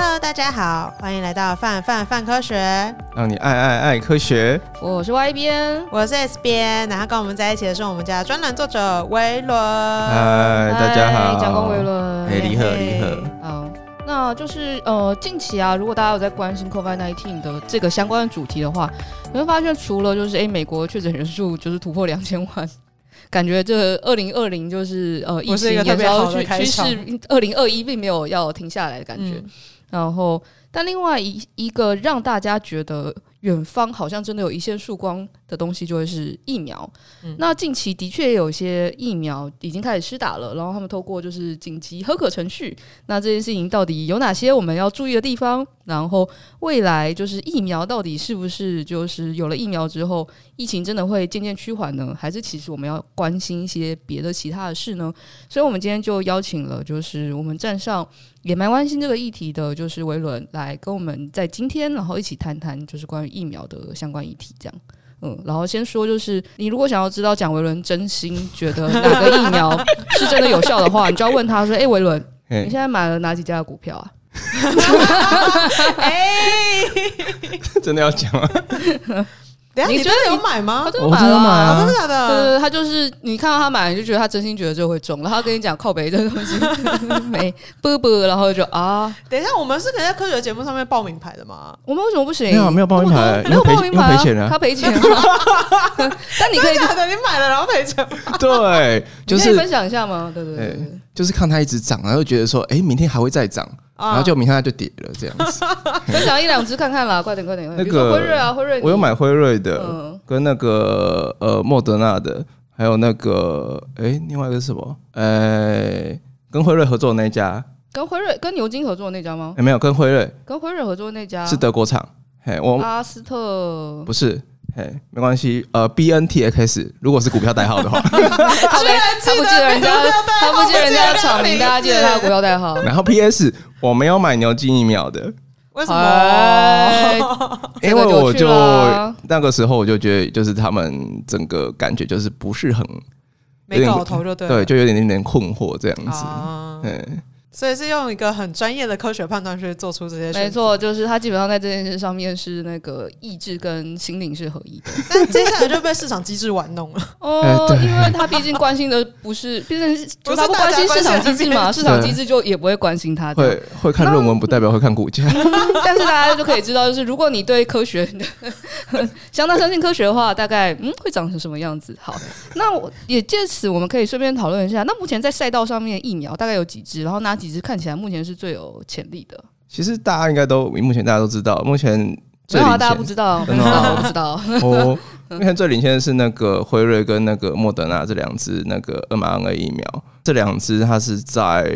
Hello，大家好，欢迎来到范范范科学，让你爱爱爱科学。我是 Y 编，我是 S 编，然后跟我们在一起的是我们家专栏作者维伦。嗨，大家好，蒋公维伦。哎，你好，你好。好，那就是呃，近期啊，如果大家有在关心 COVID-19 的这个相关的主题的话，你会发现除了就是哎，美国确诊人数就是突破两千万。感觉这二零二零就是呃，疫情也是要趋势，二零二一并没有要停下来的感觉。嗯、然后，但另外一一个让大家觉得远方好像真的有一线曙光的东西就会是疫苗，嗯、那近期的确有些疫苗已经开始施打了，然后他们透过就是紧急核可程序，那这件事情到底有哪些我们要注意的地方？然后未来就是疫苗到底是不是就是有了疫苗之后，疫情真的会渐渐趋缓呢？还是其实我们要关心一些别的其他的事呢？所以我们今天就邀请了就是我们站上也蛮关心这个议题的，就是维伦来跟我们在今天然后一起谈谈就是关于疫苗的相关议题，这样。嗯，然后先说，就是你如果想要知道蒋维伦真心觉得哪个疫苗是真的有效的话，你就要问他说：“哎、欸，维伦，你现在买了哪几家的股票啊？” 哎，真的要讲吗？你觉得有买吗？他真的买了，啊，真的假的？对对，他就是你看到他买，你就觉得他真心觉得这会中，然后他跟你讲靠北这个东西 没不不，然后就啊，等一下，我们是可以在科学节目上面报名牌的吗？我们为什么不行？没有没有报名牌，没有报名牌，赔钱了，他赔钱。但你可以等你买了然后赔钱。对，就是分享一下吗？对对对，就是看他一直涨，然后觉得说，哎，明天还会再涨。然后就明天它就跌了，这样子。分享一两只看看啦，快点快点。那个辉瑞啊，辉瑞，我有买辉瑞的，跟那个呃莫德纳的，还有那个哎，另外一个是什么？哎，跟辉瑞合作的那家。跟辉瑞跟牛津合作的那家吗？没有，跟辉瑞。跟辉瑞合作的那家是德国厂。嘿，我阿斯特不是。嘿，没关系。呃，B N T X，如果是股票代号的话，他不 记得人家，他不记得人家的厂名，大家记得他的股票代号。然后 P S，我没有买牛津疫苗的，为什么？因为我就那个时候我就觉得，就是他们整个感觉就是不是很没搞头，就对，对，就有点点点困惑这样子。嗯。所以是用一个很专业的科学判断去做出这些。没错，就是他基本上在这件事上面是那个意志跟心灵是合一的。但接下来就被市场机制玩弄了。哦，因为他毕竟关心的不是，毕竟就他不关心市场机制嘛，市场机制就也不会关心他。会会看论文，不代表会看股价。但是大家就可以知道，就是如果你对科学 相当相信科学的话，大概嗯会长成什么样子？好，那我也借此我们可以顺便讨论一下，那目前在赛道上面疫苗大概有几支？然后哪几支看起来目前是最有潜力的。其实大家应该都，目前大家都知道，目前最领先，大家不知道，真 的我不知道。哦目前最领先的是那个辉瑞跟那个莫德纳这两支那个 mRNA 疫苗，这两支它是在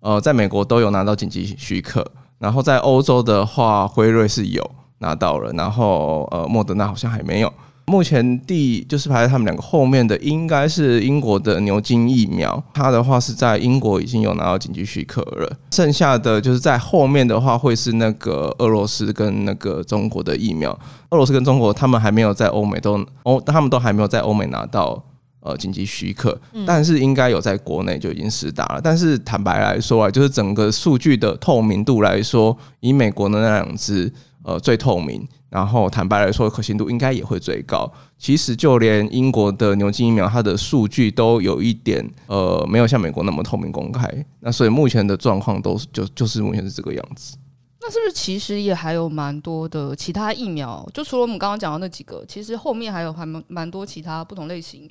呃在美国都有拿到紧急许可，然后在欧洲的话，辉瑞是有拿到了，然后呃莫德纳好像还没有。目前第就是排在他们两个后面的，应该是英国的牛津疫苗。它的话是在英国已经有拿到紧急许可了。剩下的就是在后面的话，会是那个俄罗斯跟那个中国的疫苗。俄罗斯跟中国他们还没有在欧美都欧，他们都还没有在欧美拿到呃紧急许可，但是应该有在国内就已经实打了。但是坦白来说啊，就是整个数据的透明度来说，以美国的那两只呃最透明。然后坦白来说，可信度应该也会最高。其实就连英国的牛津疫苗，它的数据都有一点呃，没有像美国那么透明公开。那所以目前的状况都是就就是目前是这个样子。那是不是其实也还有蛮多的其他疫苗？就除了我们刚刚讲的那几个，其实后面还有还蛮蛮多其他不同类型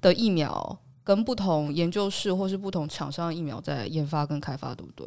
的疫苗，跟不同研究室或是不同厂商的疫苗在研发跟开发，对不对？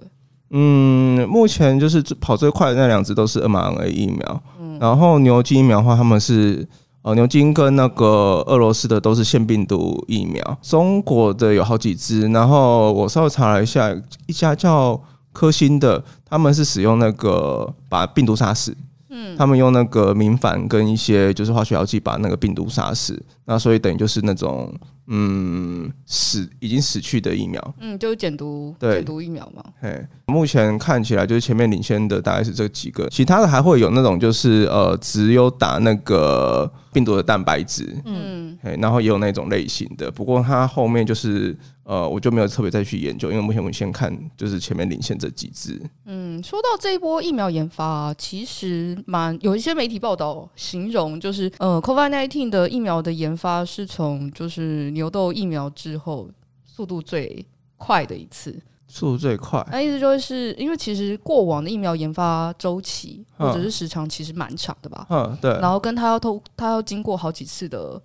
嗯，目前就是跑最快的那两只都是 mRNA 疫苗，嗯、然后牛津疫苗的话，他们是呃牛津跟那个俄罗斯的都是腺病毒疫苗，中国的有好几只，然后我稍微查了一下，一家叫科兴的，他们是使用那个把病毒杀死，嗯，他们用那个明矾跟一些就是化学药剂把那个病毒杀死，那所以等于就是那种嗯死已经死去的疫苗，嗯，就是减毒对。减毒疫苗嘛。嘿，目前看起来就是前面领先的大概是这几个，其他的还会有那种就是呃只有打那个病毒的蛋白质，嗯，嘿，然后也有那种类型的，不过它后面就是呃我就没有特别再去研究，因为目前我们先看就是前面领先这几支。嗯，说到这一波疫苗研发啊，其实蛮有一些媒体报道形容，就是呃，COVID-19 的疫苗的研发是从就是牛痘疫苗之后速度最快的一次。速度最快，那意思就是因为其实过往的疫苗研发周期嗯或者是时长其实蛮长的吧，嗯，对，然后跟它要透，它要经过好几次的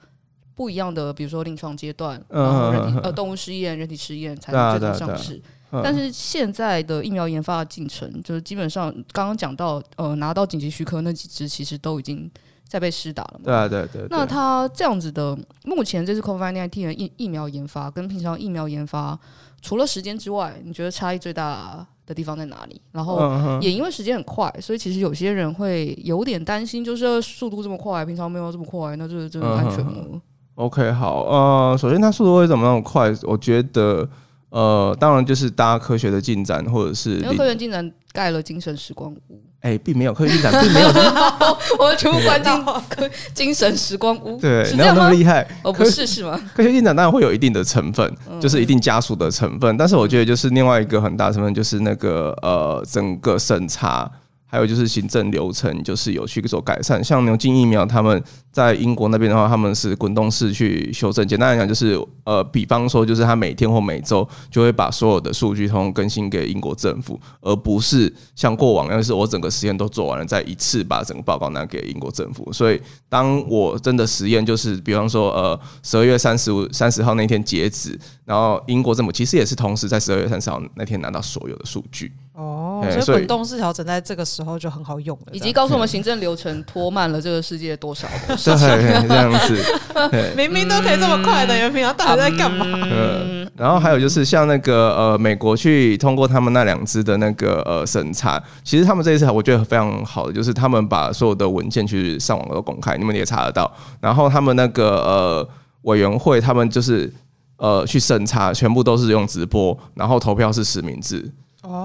不一样的，比如说临床阶段，嗯然后人体嗯嗯呃动物试验、人体试验才能最终上市。嗯但是现在的疫苗研发的进程，就是基本上刚刚讲到，呃，拿到紧急许可那几支，其实都已经在被施打了嘛。对啊，对对对。那它这样子的，目前这次 COVID-19 的疫疫苗研发跟平常疫苗研发，除了时间之外，你觉得差异最大的地方在哪里？然后也因为时间很快，所以其实有些人会有点担心，就是速度这么快，平常没有这么快，那这真的安全吗？OK，好，呃，首先它速度为什么那么快？我觉得，呃，当然就是大家科学的进展，或者是因为科学进展盖了精神时光屋，哎、并没有科学进展，并没有 我们全部关进科精神时光屋，对，有那么？厉害。哦，不是是吗？科学进展当然会有一定的成分，就是一定加速的成分，但是我觉得就是另外一个很大成分就是那个呃，整个审查。还有就是行政流程，就是有去做改善。像牛津疫苗，他们在英国那边的话，他们是滚动式去修正。简单来讲，就是呃，比方说，就是他每天或每周就会把所有的数据通更新给英国政府，而不是像过往，要是我整个实验都做完了，再一次把整个报告拿给英国政府。所以，当我真的实验就是，比方说，呃，十二月三十五、三十号那天截止，然后英国政府其实也是同时在十二月三十号那天拿到所有的数据。哦，所以滚动式调整在这个时候就很好用了，以及告诉我们行政流程拖慢了这个世界多少的事 对，情。这样子。明明都可以这么快的，你们平常到底在干嘛？嗯，然后还有就是像那个呃，美国去通过他们那两支的那个呃审查，其实他们这一次我觉得非常好的，就是他们把所有的文件去上网都公开，你们也查得到。然后他们那个呃委员会，他们就是呃去审查，全部都是用直播，然后投票是实名制。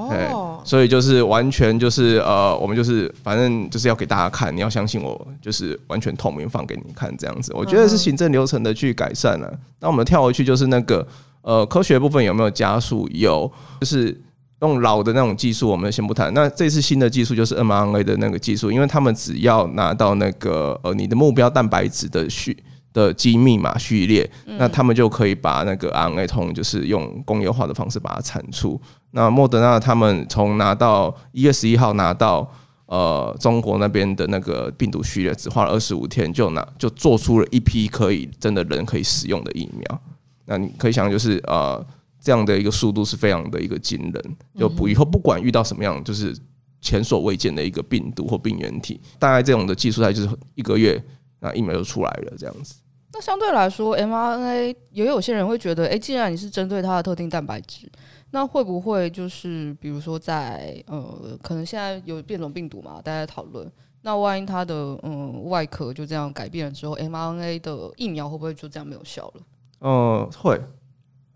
对哦，所以就是完全就是呃，我们就是反正就是要给大家看，你要相信我，就是完全透明放给你看这样子。我觉得是行政流程的去改善了、啊。那我们跳回去就是那个呃科学部分有没有加速？有，就是用老的那种技术，我们先不谈。那这次新的技术就是 mRNA 的那个技术，因为他们只要拿到那个呃你的目标蛋白质的序的基密码序列，那他们就可以把那个 RNA 通就是用工业化的方式把它产出。那莫德纳他们从拿到一月十一号拿到呃中国那边的那个病毒序列，只花了二十五天就拿就做出了一批可以真的人可以使用的疫苗。那你可以想，就是呃这样的一个速度是非常的一个惊人。就不以后不管遇到什么样就是前所未见的一个病毒或病原体，大概这种的技术，它就是一个月那疫苗就出来了这样子。那相对来说，mRNA 也有些人会觉得，哎、欸，既然你是针对它的特定蛋白质。那会不会就是比如说在呃，可能现在有变种病毒嘛，大家讨论。那万一它的嗯外壳就这样改变了之后，mRNA 的疫苗会不会就这样没有效了？嗯、呃，会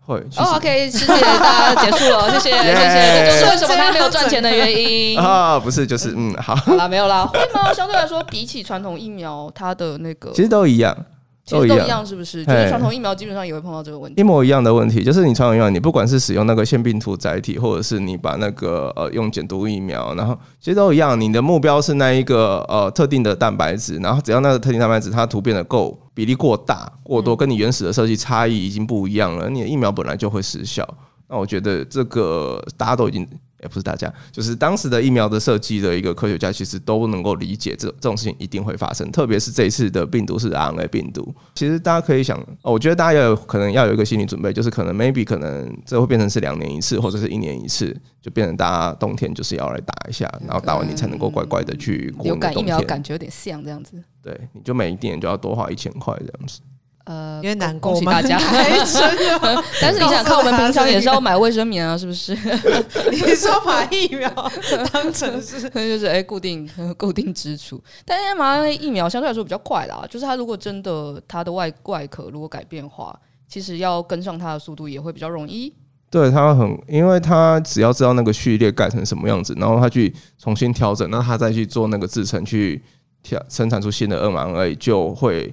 会。哦、OK，谢谢大家，结束了，谢谢谢谢，这就是为什么他没有赚钱的原因 啊，不是，就是嗯，好，好啦，没有啦，会吗？相对来说，比起传统疫苗，它的那个其实都一样。其实都一样，是不是？就是传统疫苗基本上也会碰到这个问题，一模一样的问题。就是你传统疫苗，你不管是使用那个腺病毒载体，或者是你把那个呃用减毒疫苗，然后其实都一样。你的目标是那一个呃特定的蛋白质，然后只要那个特定蛋白质它突变的够比例过大过多，跟你原始的设计差异已经不一样了，你的疫苗本来就会失效。那我觉得这个大家都已经。也不是大家，就是当时的疫苗的设计的一个科学家，其实都能够理解这这种事情一定会发生。特别是这一次的病毒是 RNA 病毒，其实大家可以想，哦我觉得大家要有可能要有一个心理准备，就是可能 maybe 可能这会变成是两年一次，或者是一年一次，就变成大家冬天就是要来打一下，然后打完你才能够乖乖的去过。流感疫苗感觉有点像这样子，对，你就每一年就要多花一千块这样子。呃，因为难过，恭喜大家。但是你想看，我们平常也是要买卫生棉啊，是不是？你说把疫苗当成是，就是哎、欸，固定固定支出。但是 mRNA 疫苗相对来说比较快啦，就是它如果真的它的外外壳如果改变化，其实要跟上它的速度也会比较容易。对，它很，因为它只要知道那个序列改成什么样子，然后它去重新调整，那它再去做那个制程去调生产出新的 mRNA，就会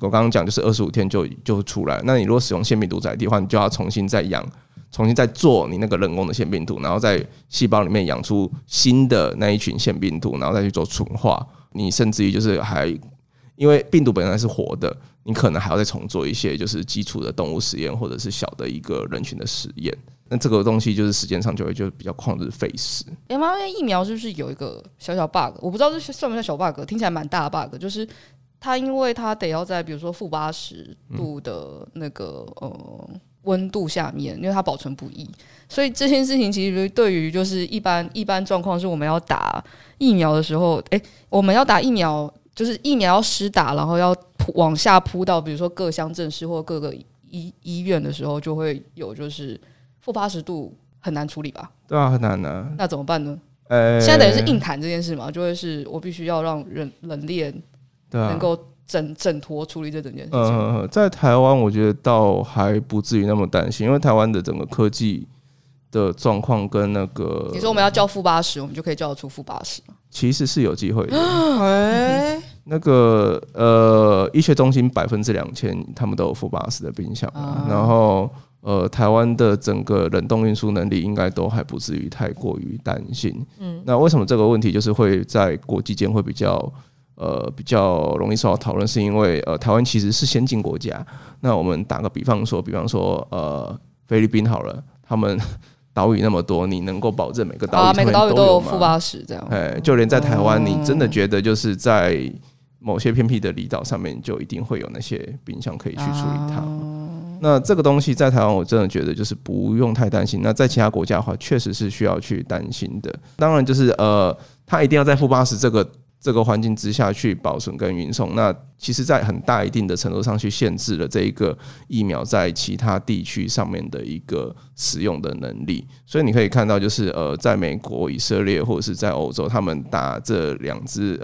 我刚刚讲就是二十五天就就出来。那你如果使用腺病毒载体的话，你就要重新再养，重新再做你那个人工的腺病毒，然后在细胞里面养出新的那一群腺病毒，然后再去做纯化。你甚至于就是还因为病毒本来是活的。你可能还要再重做一些，就是基础的动物实验，或者是小的一个人群的实验。那这个东西就是时间上就会就比较旷日费时。m r n 疫苗是不是有一个小小 bug？我不知道这算不算小 bug，听起来蛮大的 bug。就是它因为它得要在比如说负八十度的那个呃温度下面，因为它保存不易，所以这件事情其实对于就是一般一般状况是我们要打疫苗的时候，哎、欸，我们要打疫苗。就是疫苗要施打，然后要铺往下铺到，比如说各乡镇市或各个医医院的时候，就会有就是负八十度很难处理吧？对啊，很难啊。那怎么办呢？呃、欸，现在等于是硬谈这件事嘛，就会是我必须要让人冷链能够整整坨处理这整件事情。嗯，在台湾我觉得倒还不至于那么担心，因为台湾的整个科技的状况跟那个，你说我们要交负八十，我们就可以交得出负八十。其实是有机会的。欸、那个呃，医学中心百分之两千，他们都有负八十的冰箱。啊、然后呃，台湾的整个冷冻运输能力应该都还不至于太过于担心。嗯，那为什么这个问题就是会在国际间会比较呃比较容易受到讨论？是因为呃，台湾其实是先进国家。那我们打个比方说，比方说呃，菲律宾好了，他们。岛屿那么多，你能够保证每个岛屿每个岛屿都有负八十这样？哎，就连在台湾，你真的觉得就是在某些偏僻的离岛上面，就一定会有那些冰箱可以去处理它？那这个东西在台湾，我真的觉得就是不用太担心。那在其他国家的话，确实是需要去担心的。当然，就是呃，它一定要在负八十这个。这个环境之下去保存跟运送，那其实，在很大一定的程度上去限制了这一个疫苗在其他地区上面的一个使用的能力。所以你可以看到，就是呃，在美国、以色列或者是在欧洲，他们打这两支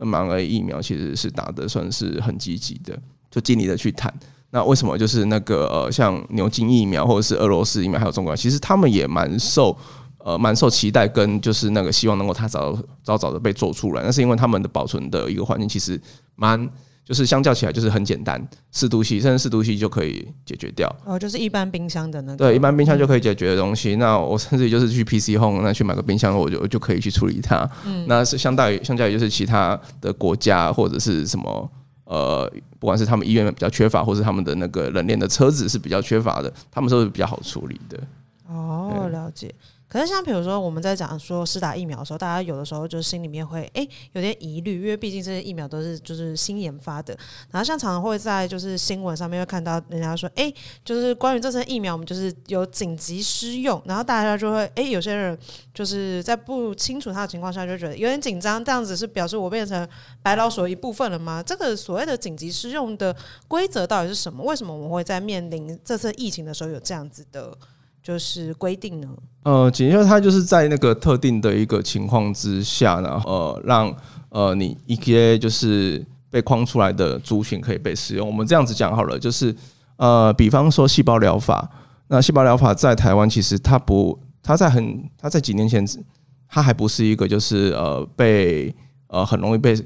mRNA 疫苗，其实是打得算是很积极的，就尽力的去谈。那为什么就是那个呃，像牛津疫苗或者是俄罗斯疫苗，还有中国，其实他们也蛮受。呃，蛮受期待，跟就是那个希望能够它早早早的被做出来，那是因为他们的保存的一个环境其实蛮，就是相较起来就是很简单，四度 C 甚至四度 C 就可以解决掉。哦，就是一般冰箱的那个。对，一般冰箱就可以解决的东西。嗯、那我甚至于就是去 PC Home 那去买个冰箱，我就就可以去处理它。嗯，那是相当于相较于就是其他的国家或者是什么呃，不管是他们医院比较缺乏，或是他们的那个冷链的车子是比较缺乏的，他们都是比较好处理的。哦，了解。可是像比如说我们在讲说施打疫苗的时候，大家有的时候就是心里面会诶、有点疑虑，因为毕竟这些疫苗都是就是新研发的。然后像常常会在就是新闻上面会看到人家说，诶、就是关于这次疫苗，我们就是有紧急施用，然后大家就会诶、有些人就是在不清楚他的情况下就觉得有点紧张，这样子是表示我变成白老鼠的一部分了吗？这个所谓的紧急施用的规则到底是什么？为什么我们会在面临这次疫情的时候有这样子的？就是规定呢？呃，紧急它就是在那个特定的一个情况之下呢，呃，让呃你一些就是被框出来的族群可以被使用。我们这样子讲好了，就是呃，比方说细胞疗法，那细胞疗法在台湾其实它不，它在很，它在几年前它还不是一个就是呃被呃很容易被。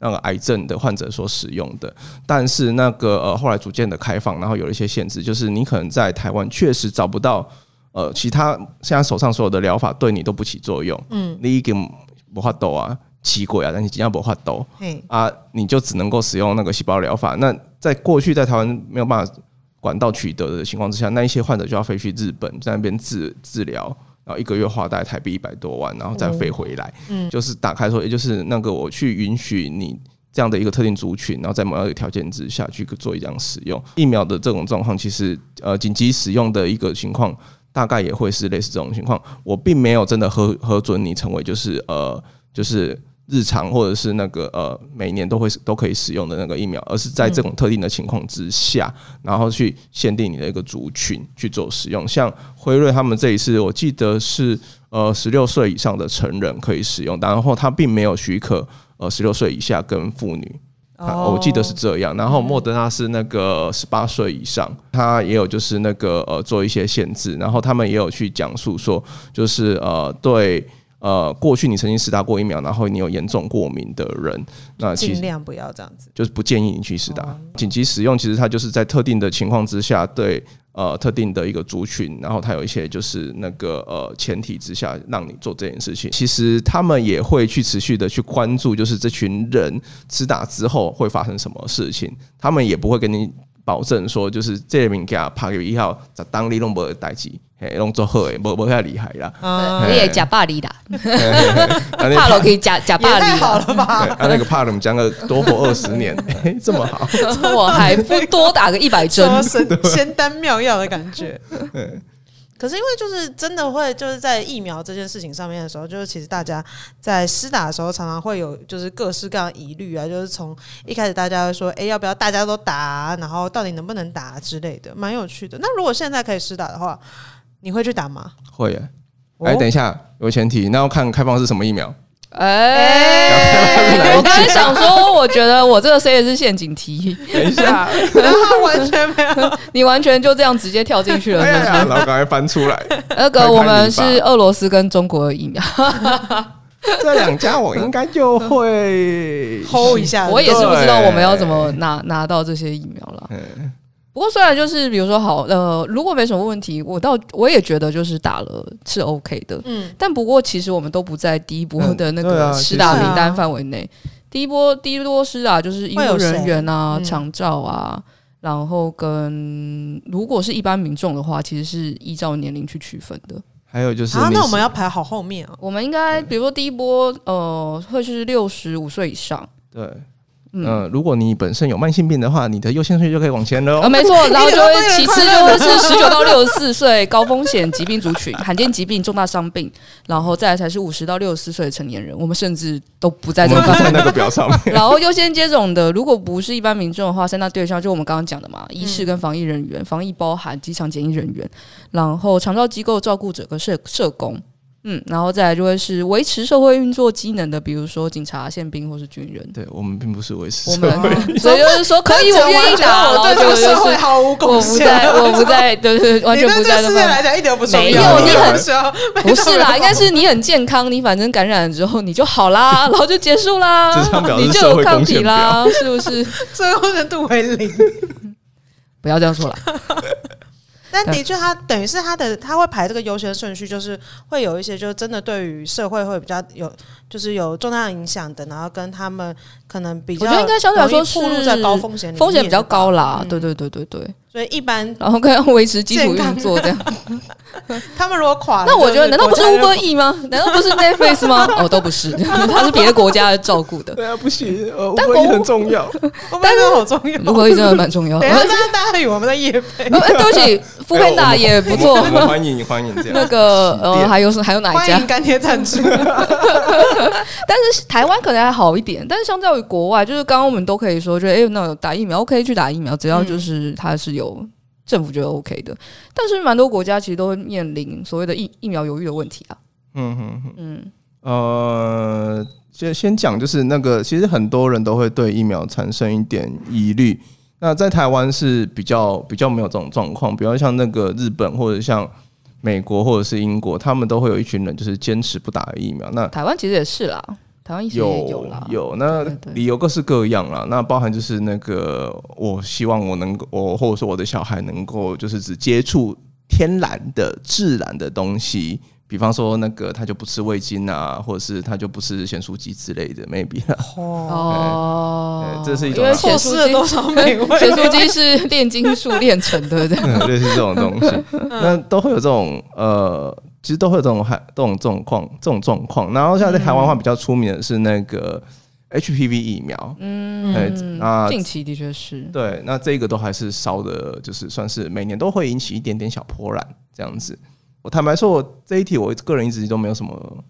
那个癌症的患者所使用的，但是那个呃后来逐渐的开放，然后有一些限制，就是你可能在台湾确实找不到呃其他现在手上所有的疗法对你都不起作用，嗯，你已经无法度啊，奇怪啊，但是尽量无法度，啊，你就只能够使用那个细胞疗法。那在过去在台湾没有办法管道取得的情况之下，那一些患者就要飞去日本在那边治治疗。然后一个月花大概台币一百多万，然后再飞回来，嗯，就是打开说，也就是那个我去允许你这样的一个特定族群，然后在某一个条件之下去做一样使用。疫苗的这种状况，其实呃紧急使用的一个情况，大概也会是类似这种情况。我并没有真的核核准你成为就是呃就是。日常或者是那个呃，每年都会都可以使用的那个疫苗，而是在这种特定的情况之下，然后去限定你的一个族群去做使用。像辉瑞他们这一次，我记得是呃十六岁以上的成人可以使用，然后他并没有许可呃十六岁以下跟妇女哦，我记得是这样。然后莫德纳是那个十八岁以上，他也有就是那个呃做一些限制，然后他们也有去讲述说，就是呃对。呃，过去你曾经施打过疫苗，然后你有严重过敏的人，那尽量不要这样子，就是不建议你去施打。紧急使用，其实它就是在特定的情况之下，对呃特定的一个族群，然后他有一些就是那个呃前提之下让你做这件事情。其实他们也会去持续的去关注，就是这群人吃打之后会发生什么事情，他们也不会跟你。保证说，就是这名给他拍个一号，在当地拢无代志，嘿，拢做好诶，无无遐厉害啦。你也假巴黎的，怕了可以假假巴黎，太好了吧？啊，那个怕了，我们讲个多活二十年，这么好，我还不多打个一百针，仙丹妙药的感觉。可是因为就是真的会就是在疫苗这件事情上面的时候，就是其实大家在施打的时候常常会有就是各式各样的疑虑啊，就是从一开始大家会说，哎、欸，要不要大家都打啊？然后到底能不能打之类的，蛮有趣的。那如果现在可以施打的话，你会去打吗？会耶。哎，等一下，有前提，那要看开放是什么疫苗。哎，欸、我刚才想说，我觉得我这个 C 也是陷阱题。等一下，然后完全没有，你完全就这样直接跳进去了是不是？然后赶快翻出来。那个我们是俄罗斯跟中国的疫苗，这两家我应该就会 hold 一下。我也是不知道我们要怎么拿拿到这些疫苗了。不过，虽然就是比如说好，呃，如果没什么问题，我倒我也觉得就是打了是 OK 的，嗯。但不过，其实我们都不在第一波的那个施打名单范围内。第一波第一波施打就是医务人员啊、长照啊，然后跟如果是一般民众的话，其实是依照年龄去区分的。还有就是啊，那我们要排好后面啊。我们应该比如说第一波，呃，会是六十五岁以上。对。嗯、呃，如果你本身有慢性病的话，你的优先顺序就可以往前了哦。啊，没错，然后就会其次就会是十九到六十四岁高风险疾病族群、罕见疾病、重大伤病，然后再来才是五十到六十四岁的成年人。我们甚至都不在这个在那个表上面。然后优先接种的，如果不是一般民众的话，三大对象就我们刚刚讲的嘛，医师跟防疫人员，防疫包含机场检疫人员，然后长照机构照顾者跟社社工。嗯，然后再来就会是维持社会运作机能的，比如说警察、宪兵或是军人。对，我们并不是维持我们，所以就是说 可以，我愿意打，然后就是社会毫无贡献。我不在，我不在，对对，完全不在。世界来讲一点都不重要。没有，你很不是啦，应该是你很健康，你反正感染了之后你就好啦，然后就结束啦，你就有抗体啦，是不是？最后的度为零，不要这样说了。但的确，他等于是他的他会排这个优先顺序，就是会有一些，就是真的对于社会会比较有，就是有重大影响的，然后跟他们可能比较，我觉得应该相对来说是在高风险，风险比较高啦。对对对对对。所以一般，然后可以维持基础运作这样。他们如果垮了，那我觉得难道不是 Uber E 吗？难道不是 Netflix 吗？哦，都不是，他是别的国家的照顾的。对啊，不行，Uber E 很重要，但是好重要，Uber E 真的蛮重要的。等下，大家以为我们在业配。对不起，foodpanda 也不错。欢迎欢迎这样。那个呃，还有是还有哪一家？干爹赞助。但是台湾可能还好一点，但是相较于国外，就是刚刚我们都可以说，就哎，那打疫苗 OK 去打疫苗，只要就是它是有。政府觉得 OK 的，但是蛮多国家其实都会面临所谓的疫疫苗犹豫的问题啊。嗯哼哼，嗯，呃，先先讲就是那个，其实很多人都会对疫苗产生一点疑虑。那在台湾是比较比较没有这种状况，比较像那个日本或者像美国或者是英国，他们都会有一群人就是坚持不打疫苗。那台湾其实也是啦。台湾有有有，那理由各式各样啦。那包含就是那个，我希望我能够，我或者说我的小孩能够，就是只接触天然的、自然的东西。比方说，那个他就不吃味精啊，或者是他就不吃咸酥鸡之类的，maybe 哦，这是一种错失了多少美味？咸酥鸡是炼金术炼成的，对，类似这种东西，那都会有这种呃。其实都会有这种这种状况，这种状况。然后像在台湾话比较出名的是那个 HPV 疫苗，嗯，啊，近期的确是对。那这个都还是烧的，就是算是每年都会引起一点点小波澜这样子。我坦白说，我这一题我个人一直都没有什么，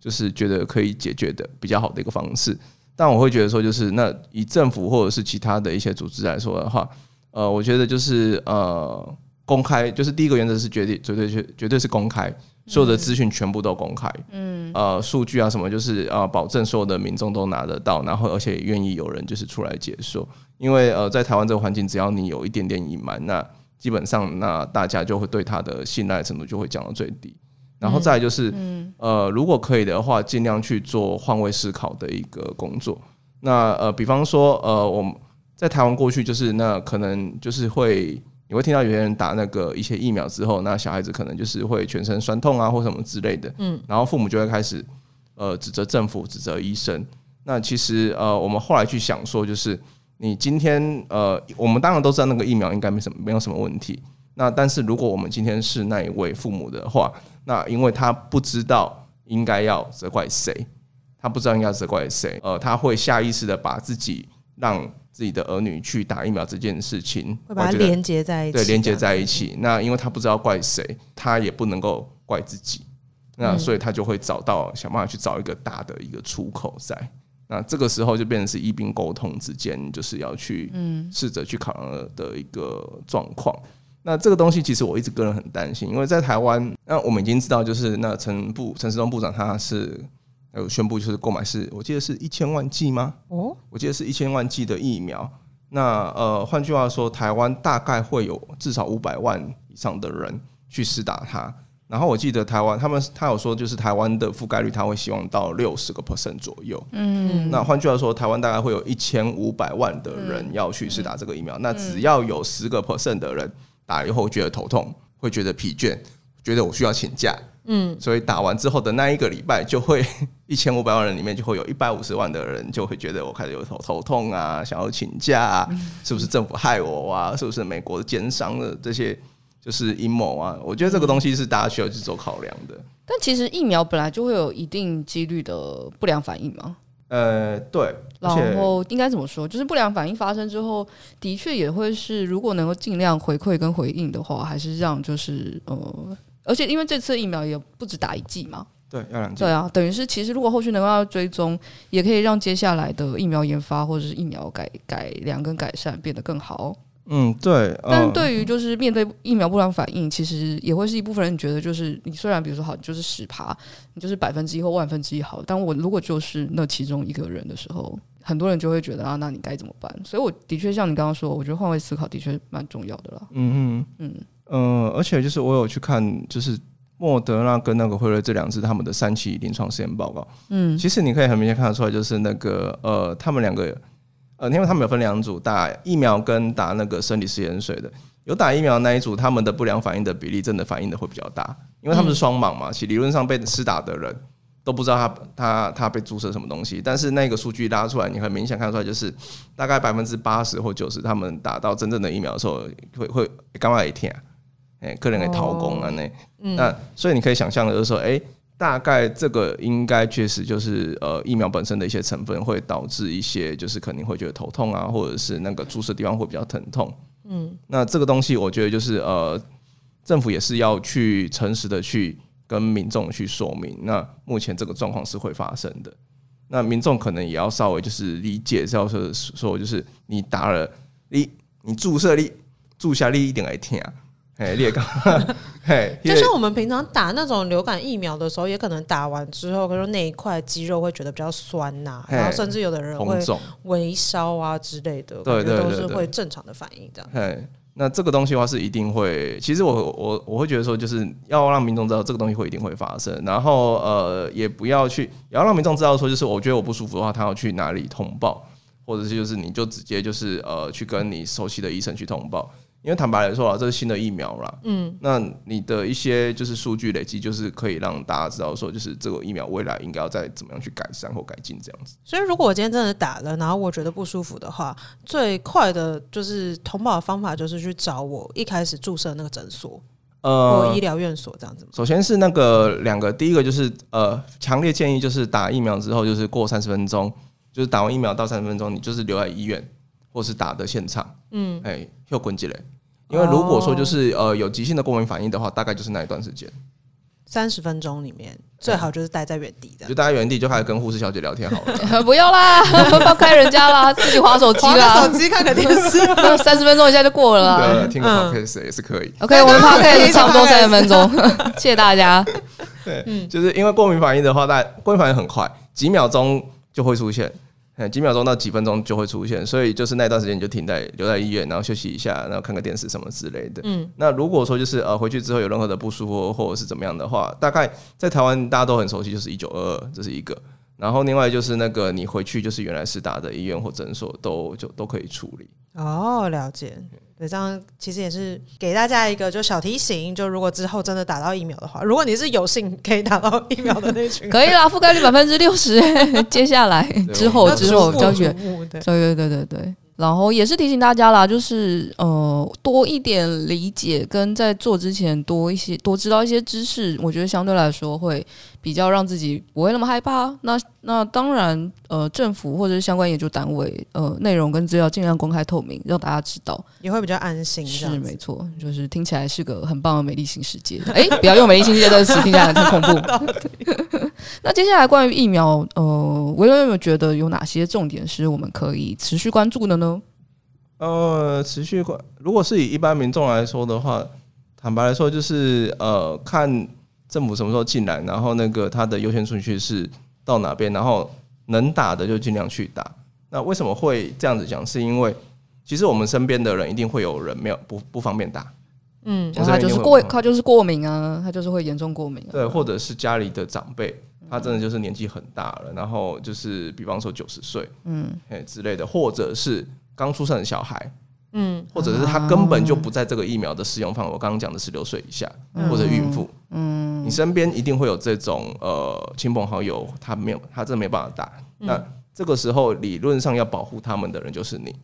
就是觉得可以解决的比较好的一个方式。但我会觉得说，就是那以政府或者是其他的一些组织来说的话，呃，我觉得就是呃。公开就是第一个原则是绝对绝对绝绝对是公开，所有的资讯全部都公开，嗯，呃，数据啊什么，就是呃，保证所有的民众都拿得到，然后而且也愿意有人就是出来解说，因为呃，在台湾这个环境，只要你有一点点隐瞒，那基本上那大家就会对他的信赖程度就会降到最低。然后再来就是，嗯。呃，如果可以的话，尽量去做换位思考的一个工作。那呃，比方说，呃，我们在台湾过去就是那可能就是会，你会听到有些人打那个一些疫苗之后，那小孩子可能就是会全身酸痛啊，或什么之类的。嗯。然后父母就会开始呃指责政府、指责医生。那其实呃，我们后来去想说，就是你今天呃，我们当然都知道那个疫苗应该没什么没有什么问题。那但是如果我们今天是那一位父母的话，那因为他不知道应该要责怪谁，他不知道应该责怪谁，呃，他会下意识的把自己让自己的儿女去打疫苗这件事情，会把它连接在一起，对，连接在一起。那因为他不知道怪谁，他也不能够怪自己，那所以他就会找到想办法去找一个大的一个出口在。那这个时候就变成是医病沟通之间，就是要去嗯试着去考量的一个状况。那这个东西其实我一直个人很担心，因为在台湾，那我们已经知道，就是那陈部陈时中部长他是有宣布，就是购买是，我记得是一千万剂吗？哦，我记得是一千万剂的疫苗。那呃，换句话说，台湾大概会有至少五百万以上的人去施打它。然后我记得台湾他们他有说，就是台湾的覆盖率他会希望到六十个 percent 左右。嗯，那换句话说，台湾大概会有一千五百万的人要去施打这个疫苗。那只要有十个 percent 的人。打以后觉得头痛，会觉得疲倦，觉得我需要请假。嗯，所以打完之后的那一个礼拜，就会一千五百万人里面就会有一百五十万的人就会觉得我开始有头头痛啊，想要请假啊，是不是政府害我啊？是不是美国的奸商的这些就是阴谋啊？我觉得这个东西是大家需要去做考量的。但其实疫苗本来就会有一定几率的不良反应嘛。呃，对，然后应该怎么说？就是不良反应发生之后，的确也会是，如果能够尽量回馈跟回应的话，还是让就是呃，而且因为这次疫苗也不止打一剂嘛，对，要两剂，对啊，等于是其实如果后续能够要追踪，也可以让接下来的疫苗研发或者是疫苗改改良跟改善变得更好。嗯，对。但对于就是面对疫苗不良反应，其实也会是一部分人觉得，就是你虽然比如说好，就是十趴，你就是百分之一或万分之一好，但我如果就是那其中一个人的时候，很多人就会觉得啊，那你该怎么办？所以我的确像你刚刚说，我觉得换位思考的确蛮重要的啦。嗯嗯嗯嗯，而且就是我有去看，就是莫德纳跟那个辉瑞这两支他们的三期临床试验报告。嗯，其实你可以很明显看得出来，就是那个呃，他们两个。呃，因为他们有分两组，打疫苗跟打那个生理食盐水的。有打疫苗那一组，他们的不良反应的比例真的反应的会比较大，因为他们是双盲嘛，其理论上被施打的人都不知道他他他被注射什么东西，但是那个数据拉出来，你很明显看出来，就是大概百分之八十或九十，他们打到真正的疫苗的时候，会会哎，个人给掏空了那，那所以你可以想象的就是说，哎。大概这个应该确实就是呃疫苗本身的一些成分会导致一些就是肯定会觉得头痛啊，或者是那个注射地方会比较疼痛。嗯，那这个东西我觉得就是呃政府也是要去诚实的去跟民众去说明，那目前这个状况是会发生的。那民众可能也要稍微就是理解，要说说就是你打了你你注射力注下力一点来听啊。哎，裂肛，嘿，就像我们平常打那种流感疫苗的时候，也可能打完之后，比如说那一块肌肉会觉得比较酸呐、啊，然后甚至有的人会微烧啊之类的，对对，都是会正常的反应这样。嘿，那这个东西的话是一定会，其实我我我会觉得说，就是要让民众知道这个东西会一定会发生，然后呃，也不要去，也要让民众知道说，就是我觉得我不舒服的话，他要去哪里通报，或者是就是你就直接就是呃去跟你熟悉的医生去通报。因为坦白来说啊，这是新的疫苗啦。嗯，那你的一些就是数据累积，就是可以让大家知道说，就是这个疫苗未来应该要再怎么样去改善或改进这样子。所以，如果我今天真的打了，然后我觉得不舒服的话，最快的就是通报的方法就是去找我一开始注射那个诊所，呃，或医疗院所这样子。首先是那个两个，第一个就是呃，强烈建议就是打疫苗之后，就是过三十分钟，就是打完疫苗到三十分钟，你就是留在医院或是打的现场。嗯，哎，又滚起来。因为如果说就是呃有急性的过敏反应的话，大概就是那一段时间，三十分钟里面最好就是待在原地的，就待在原地就开始跟护士小姐聊天好了。不要啦，放开人家啦，自己划手机啦，手机看个电视，三十分钟一下就过了啦。听个 podcast 也是可以。OK，我们 podcast 差不多三十分钟，谢谢大家。对，嗯，就是因为过敏反应的话，大过敏反应很快，几秒钟就会出现。几秒钟到几分钟就会出现，所以就是那段时间你就停在留在医院，然后休息一下，然后看个电视什么之类的。嗯，那如果说就是呃回去之后有任何的不舒服或者是怎么样的话，大概在台湾大家都很熟悉，就是一九二二，这是一个。然后另外就是那个你回去就是原来是打的医院或诊所都就都可以处理。哦，了解。对，这样其实也是给大家一个就小提醒，就如果之后真的打到疫苗的话，如果你是有幸可以打到疫苗的那群，可以啦，覆盖率百分之六十。接下来之后之后比较远，对对对对对。然后也是提醒大家啦，就是呃多一点理解，跟在做之前多一些多知道一些知识，我觉得相对来说会。比较让自己不会那么害怕。那那当然，呃，政府或者是相关研究单位，呃，内容跟资料尽量公开透明，让大家知道，也会比较安心。是没错，就是听起来是个很棒的美丽新世界。哎、欸，不要用“美丽新世界”这个词，听起来很恐怖。那接下来关于疫苗，呃，维伦有没有觉得有哪些重点是我们可以持续关注的呢？呃，持续关，如果是以一般民众来说的话，坦白来说，就是呃，看。政府什么时候进来？然后那个他的优先顺序是到哪边？然后能打的就尽量去打。那为什么会这样子讲？是因为其实我们身边的人一定会有人没有不不方便打，嗯，他就是过他就是过敏啊，他就是会严重过敏啊。对，或者是家里的长辈，他真的就是年纪很大了，然后就是比方说九十岁，嗯，哎之类的，或者是刚出生的小孩。嗯，或者是他根本就不在这个疫苗的适用范围。我刚刚讲的十六岁以下，或者孕妇，嗯，你身边一定会有这种呃亲朋好友，他没有，他真的没办法打。那这个时候理论上要保护他们的人就是你，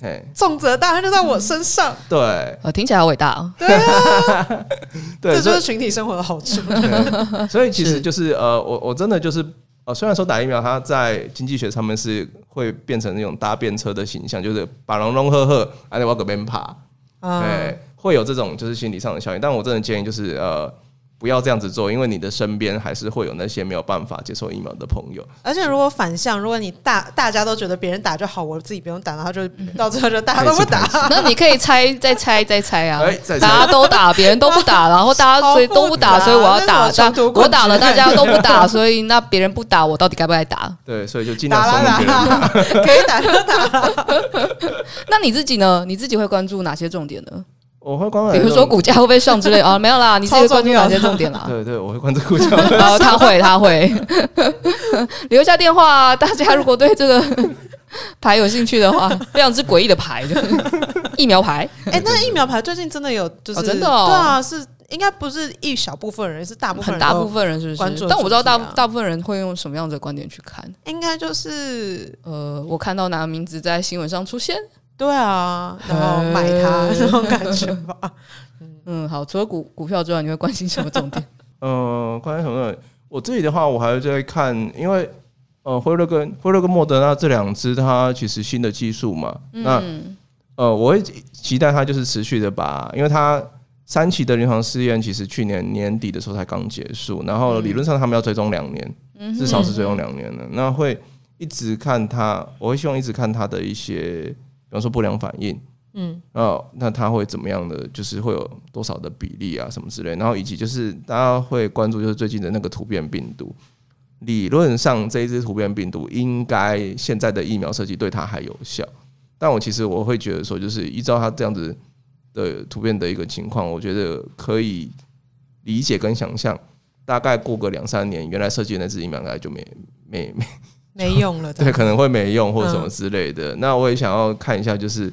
哎，重责大任就在我身上。对，呃，听起来好伟大哦。对啊，对，这就是群体生活的好处。所以其实就是呃，我我真的就是。呃，虽然说打疫苗，它在经济学上面是会变成那种搭便车的形象，就是把龙龙呵呵，还得往这边爬，对，会有这种就是心理上的效应。但我真的建议就是呃。不要这样子做，因为你的身边还是会有那些没有办法接受疫苗的朋友。而且如果反向，如果你大大家都觉得别人打就好，我自己不用打，然后就到最后就大家都不打。那你可以猜，再猜，再猜啊！大家都打，别人都不打，然后大家 所以都不打，所以我要打。我打了，大家都不打，所以那别人不打，我到底该不该打？对，所以就尽量松一点。可以打就打。那你自己呢？你自己会关注哪些重点呢？我会关注，比如说股价会不会上之类啊？没有啦，你自己会关注哪些重点啦？对对，我会关注股价。然 后他会，他会留下电话。大家如果对这个牌有兴趣的话，非常之诡异的牌，疫苗牌。哎，那疫苗牌最近真的有，就是真的，对啊，是应该不是一小部分人，是大部分，很大部分人是不是？但我不知道大大部分人会用什么样的观点去看。应该就是呃，我看到哪个名字在新闻上出现。对啊，然后买它这种感觉吧。嗯，好。除了股股票之外，你会关心什么重点？嗯，关心什么？我自己的话，我还是在看，因为呃，辉瑞跟辉瑞跟莫德纳这两支，它其实新的技术嘛。嗯、那呃，我会期待它就是持续的把，因为它三期的临床试验其实去年年底的时候才刚结束，然后理论上他们要追踪两年，嗯、至少是追踪两年的。那会一直看它，我会希望一直看它的一些。比方说不良反应，嗯，哦，那它会怎么样的？就是会有多少的比例啊，什么之类。然后以及就是大家会关注，就是最近的那个突变病毒。理论上这一支突变病毒应该现在的疫苗设计对它还有效，但我其实我会觉得说，就是依照它这样子的突变的一个情况，我觉得可以理解跟想象，大概过个两三年，原来设计的那支疫苗应该就没没没。没用了，对，可能会没用或者什么之类的。嗯、那我也想要看一下，就是，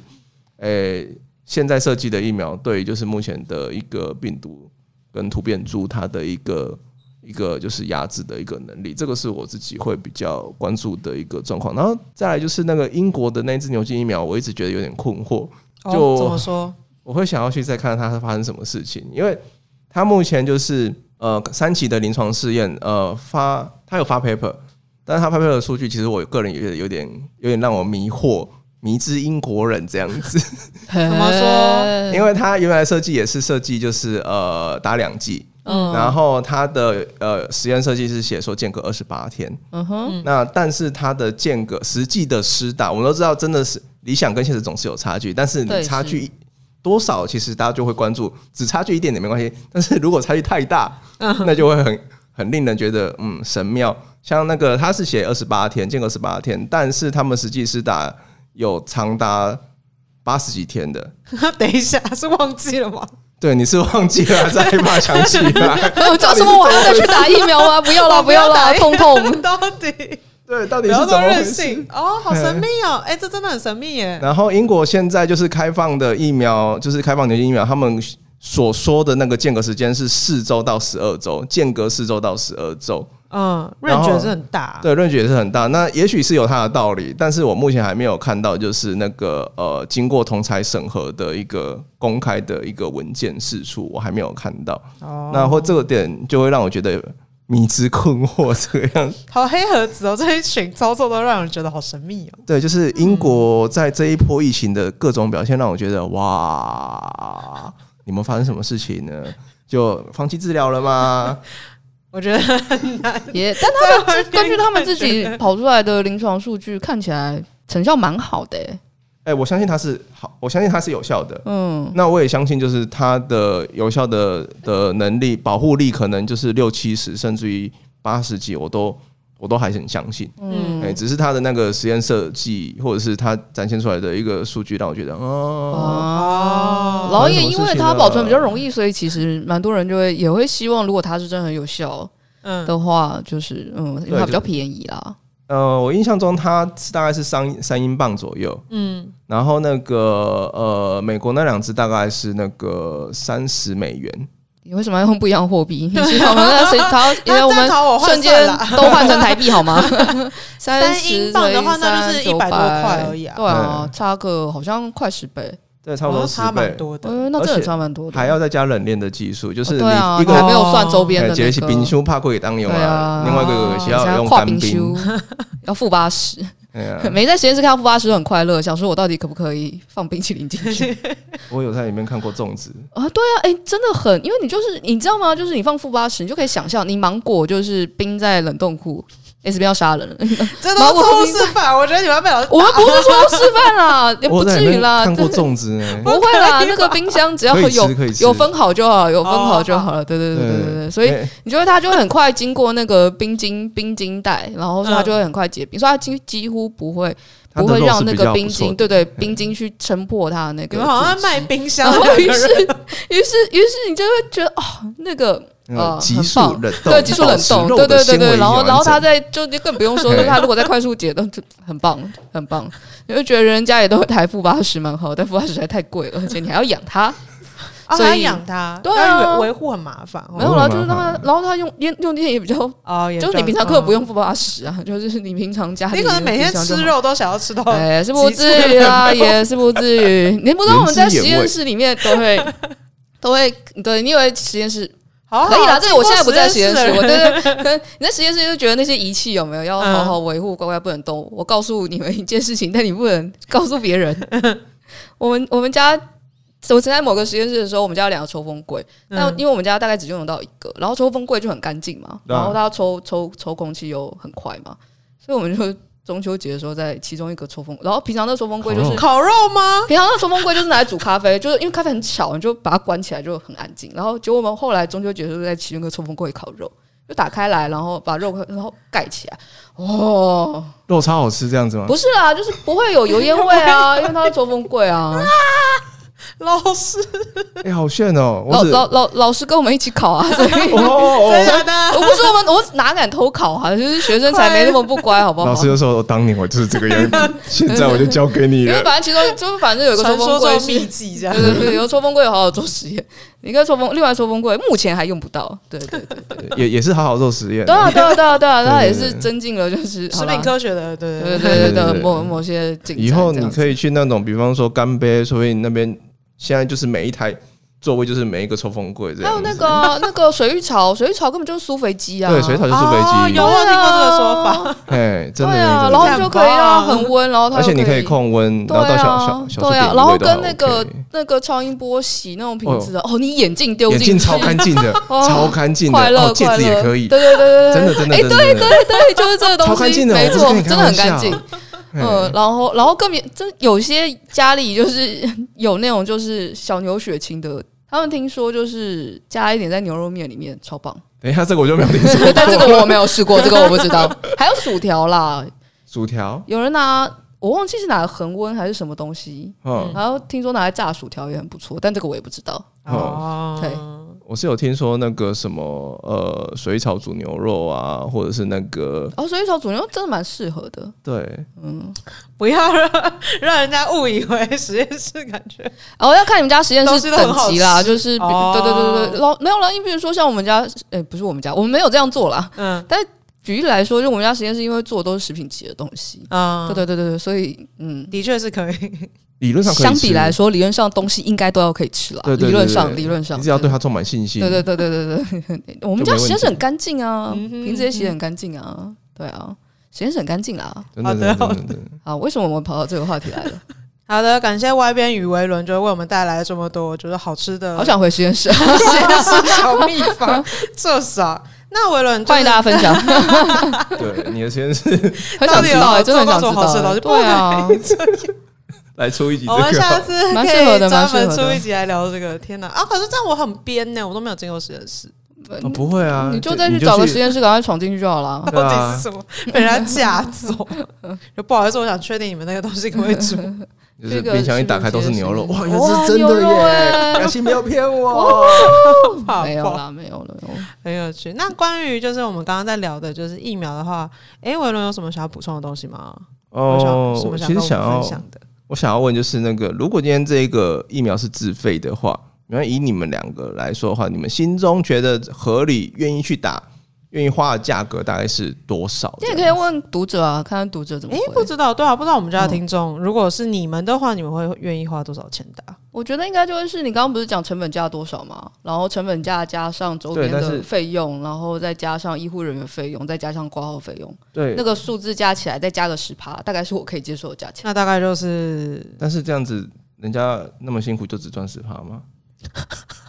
诶、欸，现在设计的疫苗对，就是目前的一个病毒跟突变株，它的一个一个就是压制的一个能力，这个是我自己会比较关注的一个状况。然后再来就是那个英国的那支牛津疫苗，我一直觉得有点困惑。就、哦、怎么说？我会想要去再看看它发生什么事情，因为它目前就是呃三期的临床试验，呃发它有发 paper。但是他拍拍的数据，其实我个人也有点有点让我迷惑，迷之英国人这样子。怎么说？因为他原来设计也是设计就是呃打两剂，嗯，然后他的呃实验设计是写说间隔二十八天，嗯哼，那但是他的间隔实际的施打，我们都知道真的是理想跟现实总是有差距，但是你差距多少，其实大家就会关注，只差距一点点没关系。但是如果差距太大，那就会很很令人觉得嗯神妙。像那个他是写二十八天，间隔二十八天，但是他们实际是打有长达八十几天的。等一下，是忘记了吗？对，你是忘记了，再把想起来。我叫什么？我还要再去打疫苗吗？不要了，不要了，痛痛。到底对，到底是怎么回事？哦，好神秘哦！哎、欸，这真的很神秘耶。然后英国现在就是开放的疫苗，就是开放的疫苗，他们所说的那个间隔时间是四周到十二周，间隔四周到十二周。嗯，润觉是很大，对，润觉也是很大。那也许是有它的道理，但是我目前还没有看到，就是那个呃，经过同才审核的一个公开的一个文件释出，我还没有看到。哦，那或这个点就会让我觉得迷之困惑，这个样子。好黑盒子哦，这一群操作都让人觉得好神秘哦。对，就是英国在这一波疫情的各种表现，让我觉得哇，你们发生什么事情呢？就放弃治疗了吗？我觉得很难，也，但他们根据他们自己跑出来的临床数据，看起来成效蛮好的。哎，我相信它是好，我相信它是有效的。嗯，那我也相信，就是它的有效的的能力、保护力，可能就是六七十，甚至于八十几，我都我都还是很相信。嗯，哎，只是它的那个实验设计，或者是它展现出来的一个数据，让我觉得，哦，然后也因为它保存比较容易，所以其实蛮多人就会也会希望，如果它是真的很有效，嗯。的话，就是嗯，因为它比较便宜啦。呃，我印象中它是大概是三三英镑左右，嗯，然后那个呃，美国那两只大概是那个三十美元。你为什么要用不一样的货币？你是我们那谁他？因为我们瞬间都换成台币好吗？三英镑的话，那就是一百多块而已啊。对啊，差个好像快十倍。对，差不多十倍。多的，那真的差蛮多的，还要再加冷链的技术，就是你一个还没有算周边的，杰西冰修怕过也当用啊，另外一个需要用干冰，要负八十，没 在实验室看到负八十都很快乐，想说我到底可不可以放冰淇淋进去？我有在里面看过粽子啊，对啊，哎，真的很，因为你就是你知道吗？就是你放负八十，你就可以想象，你芒果就是冰在冷冻库。S 不要杀人了，这都是错误示范。我觉得你们要被老师，我们不是错误示范啦，也不至于啦。看过粽子呢？不会啦，那个 冰箱只要有有分好就好，有分好就好了。对对对对对，所以你觉得它就会很快经过那个冰晶冰晶带，然后它就会很快结冰，所以它几几乎不会不会让那个冰晶对对冰晶去撑破它的那个。好像卖冰箱，然后于是于是于是你就会觉得哦，那个。呃，急速冷冻，对，急速冷冻，对对对对，然后然后他在就就更不用说，就 他如果在快速解冻，就很棒很棒。你会觉得人家也都会台负八十蛮好，但负八十实在太贵了，而且你还要养它，所以养它，对啊，维护很麻烦。没有啦，就是让它，然后它用电用电也比较啊，就是你平常根本不用负八十啊，就是你平常家里你可能每天吃肉都想要吃到，哎，是不至于啊，也是不至于。你不知道我们在实验室里面都会 都会，对，你以为实验室？可以啦，这个我现在不在实验室，我对对，可 能你在实验室就觉得那些仪器有没有要好好维护，乖乖不能动。我告诉你们一件事情，但你不能告诉别人。我们我们家，我曾在某个实验室的时候，我们家有两个抽风柜，但因为我们家大概只用得到一个，然后抽风柜就很干净嘛，然后它抽抽抽空气又很快嘛，所以我们就。中秋节的时候，在其中一个抽风，然后平常那个抽风柜就是烤肉吗？平常那个抽风柜就是拿来煮咖啡，就是因为咖啡很巧，你就把它关起来就很安静。然后结果我们后来中秋节的时候在其中一个抽风柜烤肉，就打开来，然后把肉然后盖起来，哦，肉超好吃这样子吗？不是啦，就是不会有油烟味啊，因为它是抽风柜啊。老师，哎，好炫哦！老老老老师跟我们一起考啊，所以真的，我不是我们，我哪敢偷考啊？就是学生才没那么不乖，好不好？老师就说：“我当年我就是这个样子，现在我就交给你了。”因为反正其中就反正有个抽风柜秘籍，这样对对对，有抽风柜好好做实验。你看抽风，另外抽风柜目前还用不到，对对对对，也也是好好做实验。对啊对啊对啊对啊，它也是增进了就是食品科学的，对对对对对某某些进展。以后你可以去那种，比方说干杯，所以那边。现在就是每一台座位就是每一个抽风柜这样。还有那个 那个水浴槽，水浴槽根本就是苏肥机啊。对，水浴槽就是苏肥机。有啊，听过这个说法。哎，真的。对啊，然后就可以让它恒温，然后它而且你可以控温，然后到小小对啊，然后跟那个那个超音波洗那种瓶子的哦，你眼镜丢进去，眼镜超干净的，超干净的，快乐戒指也可以。对对对对，真的真的。哎，对对对，就是这个东西，超干净的，没错，真的很干净。呃，然后然后更别，这有些家里就是 有那种就是小牛血清的，他们听说就是加一点在牛肉面里面，超棒。等一下，这个我就没有听说，但这个我没有试过，这个我不知道。还有薯条啦，薯条，有人拿我忘记是哪个恒温还是什么东西，嗯，然后听说拿来炸薯条也很不错，但这个我也不知道。哦，对。我是有听说那个什么呃水草煮牛肉啊，或者是那个哦水草煮牛肉真的蛮适合的。对，嗯，不要让让人家误以为实验室感觉哦要看你们家实验室等级啦，就是对对对对对，老没有了。你比如说像我们家，哎不是我们家，我们没有这样做啦。嗯，但举例来说，就我们家实验室因为做的都是食品级的东西啊，对对对对对，所以嗯的确是可以。理论上，相比来说，理论上东西应该都要可以吃了。理论上，理论上，你只要对它充满信心。对对对对对对，我们家实验室很干净啊，瓶子也洗得很干净啊。对啊，实验室很干净啊。好的，好的。好，为什么我们跑到这个话题来了？好的，感谢外边与维伦，就为我们带来这么多，觉得好吃的。好想回实验室，实验室小秘方，这啥？那维伦，欢迎大家分享。对，你的实验室很想知道，真的很想知道。对啊。来出一集，我们下次可以专门出一集来聊这个。天哪啊！可是这样我很编呢，我都没有进过实验室。不会啊，你就再去找个实验室，赶快闯进去就好了。到底是什么？被人家夹走？就不好意思，我想确定你们那个东西可不可以煮。就是冰箱一打开都是牛肉，哇，原来是真的耶！可惜没有骗我。没有啦，没有了，很有趣。那关于就是我们刚刚在聊的，就是疫苗的话，哎，维伦有什么想要补充的东西吗？哦，什么想要分享的。我想要问，就是那个，如果今天这个疫苗是自费的话，那以你们两个来说的话，你们心中觉得合理、愿意去打、愿意花的价格大概是多少？你也可以问读者啊，看看读者怎么。哎，不知道，对啊，不知道我们家的听众，如果是你们的话，你们会愿意花多少钱打？我觉得应该就会是你刚刚不是讲成本价多少吗？然后成本价加上周边的费用，然后再加上医护人员费用，再加上挂号费用，对，那个数字加起来再加个十趴，大概是我可以接受的价钱。那大概就是，但是这样子，人家那么辛苦就只赚十趴吗？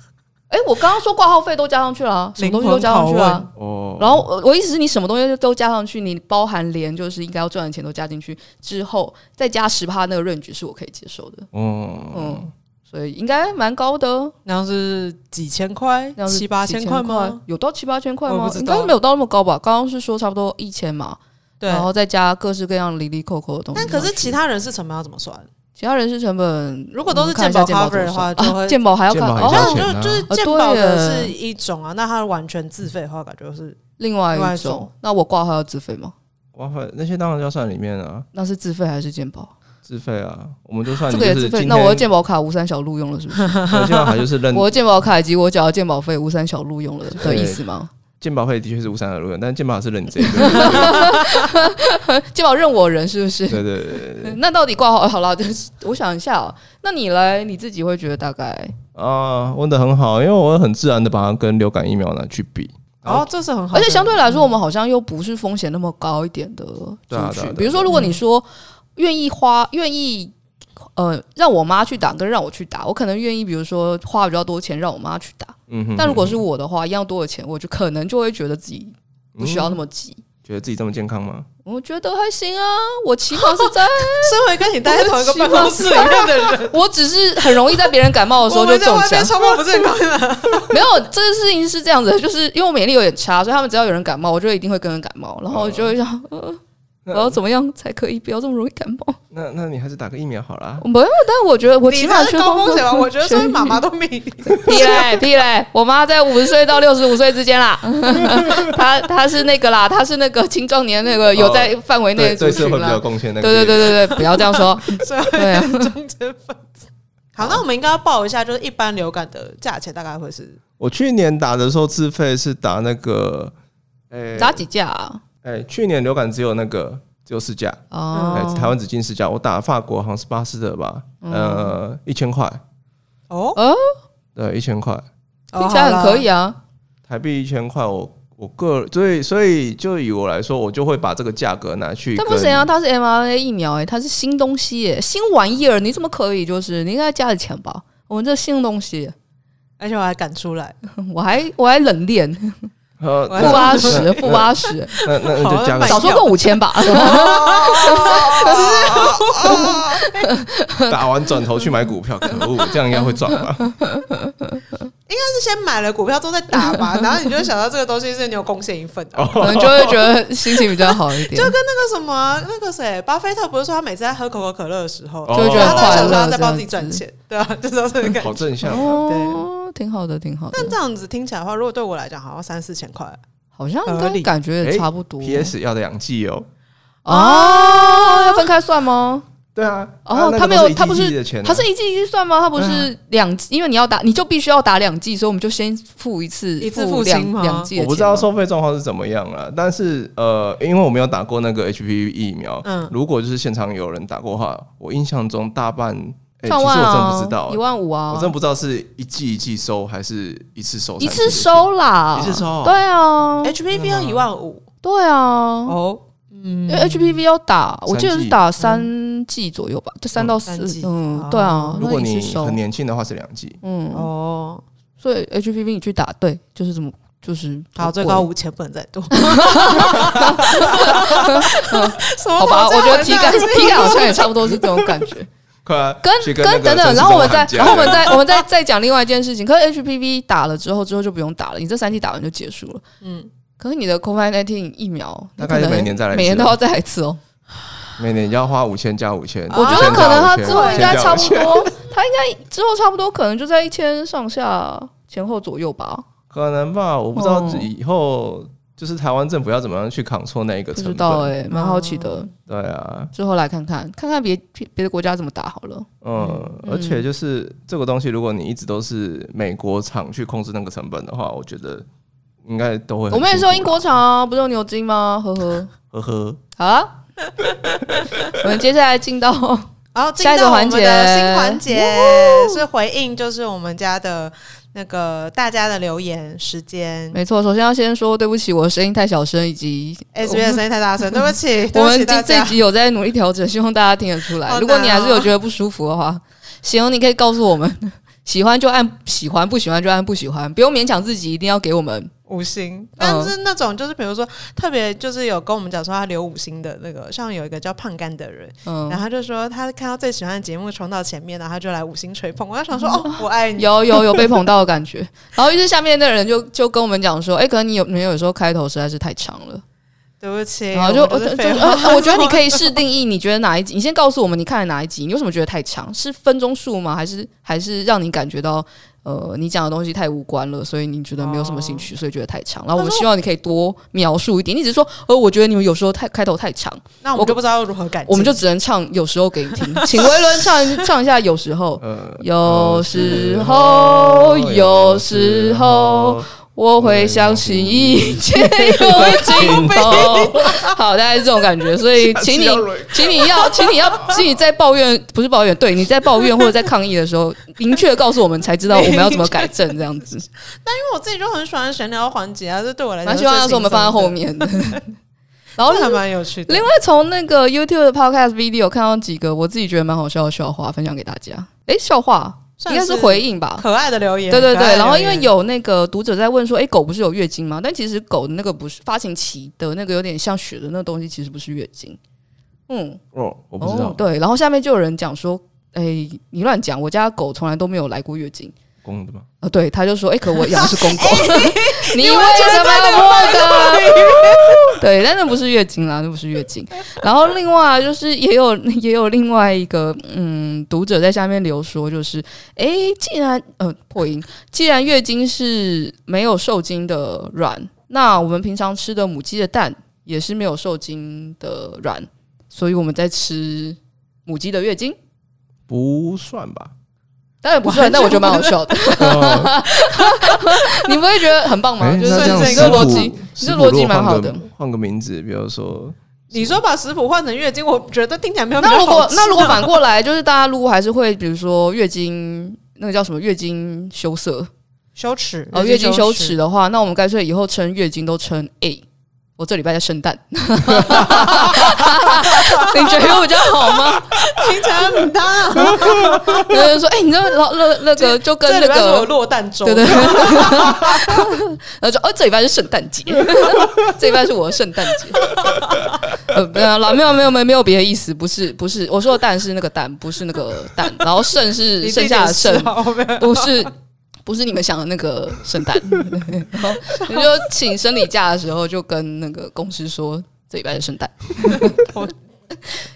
哎、欸，我刚刚说挂号费都加上去了，啊，什么东西都加上去了。哦，然后我意思是你什么东西都加上去，你包含连就是应该要赚的钱都加进去之后，再加十趴那个 range 是我可以接受的。哦，嗯。所以，应该蛮高的，那样是几千块，七八千块吗？有到七八千块吗？应该没有到那么高吧。刚刚是说差不多一千嘛，对，然后再加各式各样哩哩扣扣的东西。但可是其他人是成本要怎么算？其他人事成本如果都是健保 cover 的话，就会健保还要看，哦，就就是健保的是一种啊，那它完全自费的话，感觉是另外一种。那我挂号要自费吗？挂号那些当然要算里面啊。那是自费还是健保？自费啊，我们就算这个也自费。那我的健保卡吴三小录用了是不是？健保卡就是认我的健保卡以及我缴的健保费吴三小录用了的意思吗？健保费的确是无三小路用，但是健保卡是认你这个。健保认我人是不是？对对对对。那到底挂号好了，就是我想一下啊，那你来你自己会觉得大概啊问得很好，因为我会很自然的把它跟流感疫苗拿去比。哦，这是很好，而且相对来说，我们好像又不是风险那么高一点的族群。比如说，如果你说。愿意花，愿意呃让我妈去打，跟让我去打，我可能愿意，比如说花比较多钱让我妈去打。嗯哼。但如果是我的话，一样多的钱，我就可能就会觉得自己不需要那么急。觉得自己这么健康吗？我觉得还行啊，我起码是在 身为跟你待在同一个办公室里面的人，我只是很容易在别人感冒的时候就中奖。超不健康的。没有，这个事情是这样子，就是因为我免疫力有点差，所以他们只要有人感冒，我就一定会跟人感冒，然后我就会想。呃我要怎么样才可以不要这么容易感冒？那那你还是打个疫苗好了。没有，但是我觉得我起码是高风险吧。我觉得 所以妈妈都没屁嘞屁嘞，我妈在五十岁到六十五岁之间啦。她她是那个啦，她是那个青壮年那个有在范围内对社会比较贡献那个。对对对对对，不要这样说。对啊，中间分子。好，那我们应该要报一下，就是一般流感的价钱大概会是。我去年打的时候自费是打那个，诶，打几价啊？哎，去年流感只有那个只有四价哦，哎，台湾只进四价。我打法国好像是巴斯德吧，呃，一千块哦，哦，对，一千块，听起来很可以啊。台币一千块，我我个所以所以就以我来说，我就会把这个价格拿去。但不行啊，它是 mRNA 疫苗，哎，它是新东西，哎，新玩意儿，你怎么可以？就是你应该加点钱吧？我们这新东西，而且我还敢出来，我还我还冷链。呃，负八十，负八十，那那那就加个少说个五千吧。打完转头去买股票，可恶，这样应该会赚吧？应该是先买了股票之后再打吧，然后你就会想到这个东西是你有贡献一份的，可能就会觉得心情比较好一点。就跟那个什么那个谁，巴菲特不是说他每次在喝可口可乐的时候，就会觉得快乐，他在帮自己赚钱，对啊，就是这个感觉，好正向哦，挺好的，挺好的。但这样子听起来的话，如果对我来讲，好像三四千块，好像跟感觉也差不多。PS 要的两季哦，哦，要分开算吗？对啊，然后，他没有，他不是，他是一季一季算吗？他不是两，因为你要打，你就必须要打两季，所以我们就先付一次，一次付两两季。我不知道收费状况是怎么样了，但是呃，因为我没有打过那个 HPV 疫苗，嗯，如果就是现场有人打过的话，我印象中大半，哎，其实我真不知道，一万五啊，我真不知道是一季一季收还是一次收，一次收啦，一次收，对啊，HPV 要一万五，对啊，哦。嗯，因为 HPV 要打，我记得是打三剂左右吧，就三到四，嗯，对啊。如果你很年轻的话是两剂，嗯。哦，所以 HPV 你去打，对，就是这么，就是好，最高五千不能再多。好吧，我觉得体感体感好像也差不多是这种感觉。跟跟等等，然后我们再然后 我们再我们再再讲另外一件事情，可是 HPV 打了之后之后就不用打了，你这三剂打完就结束了，嗯。可是你的 COVID-19 疫苗，大概每年再来，每年都要再来一次哦。每年要花五千加五千，我觉得可能他之后应该差不多，他应该之后差不多可能就在一千上下前后左右吧。可能吧，我不知道以后就是台湾政府要怎么样去抗错那一个成本。不知道哎，蛮好奇的。对啊，之后来看看看看别别的国家怎么打好了。嗯，而且就是这个东西，如果你一直都是美国厂去控制那个成本的话，我觉得。应该都会。我们也是用英国厂啊，不是用牛津吗？呵呵呵呵。好啊，我们接下来进到 然后下一个环节，新环节是回应，就是我们家的那个大家的留言时间。没错，首先要先说对不起，我的声音太小声，以及 S B 的声音太大声，对不起。我们这这集有在努力调整，希望大家听得出来。如果你还是有觉得不舒服的话，行，你可以告诉我们，喜欢就按喜欢，不喜欢就按不喜欢，不用勉强自己一定要给我们。五星，但是那种就是比如说特别就是有跟我们讲说他留五星的那个，像有一个叫胖干的人，嗯，然后他就说他看到最喜欢的节目冲到前面，然后他就来五星吹捧。我就想说哦，我爱你，有有有被捧到的感觉。然后于是下面的人就就跟我们讲说，哎，可能你有没有有时候开头实在是太长了，对不起。然后就我就我觉得你可以试定义，你觉得哪一集？你先告诉我们你看了哪一集？你为什么觉得太长？是分钟数吗？还是还是让你感觉到？呃，你讲的东西太无关了，所以你觉得没有什么兴趣，所以觉得太长。然后我们希望你可以多描述一点。你只是说，呃，我觉得你们有时候太开头太长，那我就不知道如何改。我们就只能唱有时候给你听，请维伦唱唱一下有时候，有时候，有时候。我会相信一切有尽头。好，大概是这种感觉，所以请你，请你要，请你要，请你在抱怨，不是抱怨，对，你在抱怨或者在抗议的时候，明确告诉我们，才知道我们要怎么改正这样子。但因为我自己就很喜欢闲聊环节啊，这对我来讲，蛮希望要是我们放在后面的。然后还蛮有趣的。另外，从那个 YouTube 的 Podcast Video 看到几个我自己觉得蛮好笑的笑话，分享给大家。诶，笑话。应该是回应吧，可爱的留言。对对对，然后因为有那个读者在问说，哎，狗不是有月经吗？但其实狗的那个不是发情期的那个有点像血的那个东西，其实不是月经。嗯，哦，我不知道。对，然后下面就有人讲说，哎，你乱讲，我家狗从来都没有来过月经。公的吗？啊，对，他就说，哎，可我养的是公狗，你为什么要摸的？对，但那不是月经啦，那不是月经。然后另外就是也有也有另外一个嗯读者在下面留说，就是，哎，既然呃破音，既然月经是没有受精的卵，那我们平常吃的母鸡的蛋也是没有受精的卵，所以我们在吃母鸡的月经？不算吧。当然不是，但我觉得蛮好笑的。你不会觉得很棒吗？欸、就是这个逻辑，这逻辑蛮好的。换个名字，比如说，你说把食谱换成月经，我觉得听起来没有。那如果那如果反过来，就是大家如果还是会，比如说月经那个叫什么月经羞涩、羞耻哦，月经羞耻的话，那我们干脆以后称月经都称 A。我这礼拜在生蛋，你觉得我比较好吗？听起来很大。有人说：“哎、欸，你知道老那那个就跟那个落蛋粥，对对。”然后说：“哦，这礼拜是圣诞节，这礼拜是我的圣诞节。”呃，没有老，没有没有没有没有别的意思，不是不是，我说的蛋是那个蛋，不是那个蛋。然后剩是剩下的剩，不是不是你们想的那个圣诞。然后你就请生理假的时候，就跟那个公司说这礼拜是圣诞。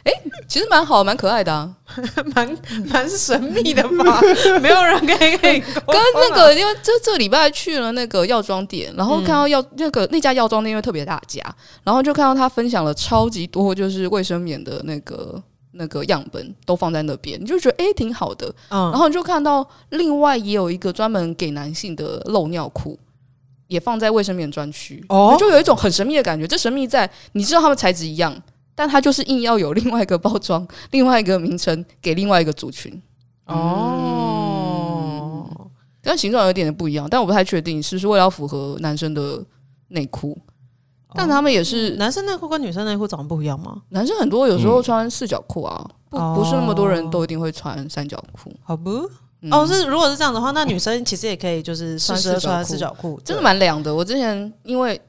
哎、欸，其实蛮好，蛮可爱的啊，蛮蛮神秘的吧？没有人可以可以跟那个，因为这这礼拜去了那个药妆店，然后看到药那个那家药妆店因为特别大家，然后就看到他分享了超级多，就是卫生棉的那个那个样本都放在那边，你就觉得哎、欸、挺好的。嗯，然后你就看到另外也有一个专门给男性的漏尿裤，也放在卫生棉专区，哦，就有一种很神秘的感觉。这神秘在你知道它们材质一样。但它就是硬要有另外一个包装，另外一个名称给另外一个族群。哦，但形状有点不一样，但我不太确定是不是为了要符合男生的内裤，但他们也是男生内裤跟女生内裤长得不一样吗？男生很多有时候穿四角裤啊，不不是那么多人都一定会穿三角裤，好不？哦，是如果是这样的话，那女生其实也可以就是穿四角裤，真的蛮凉的。我之前因为。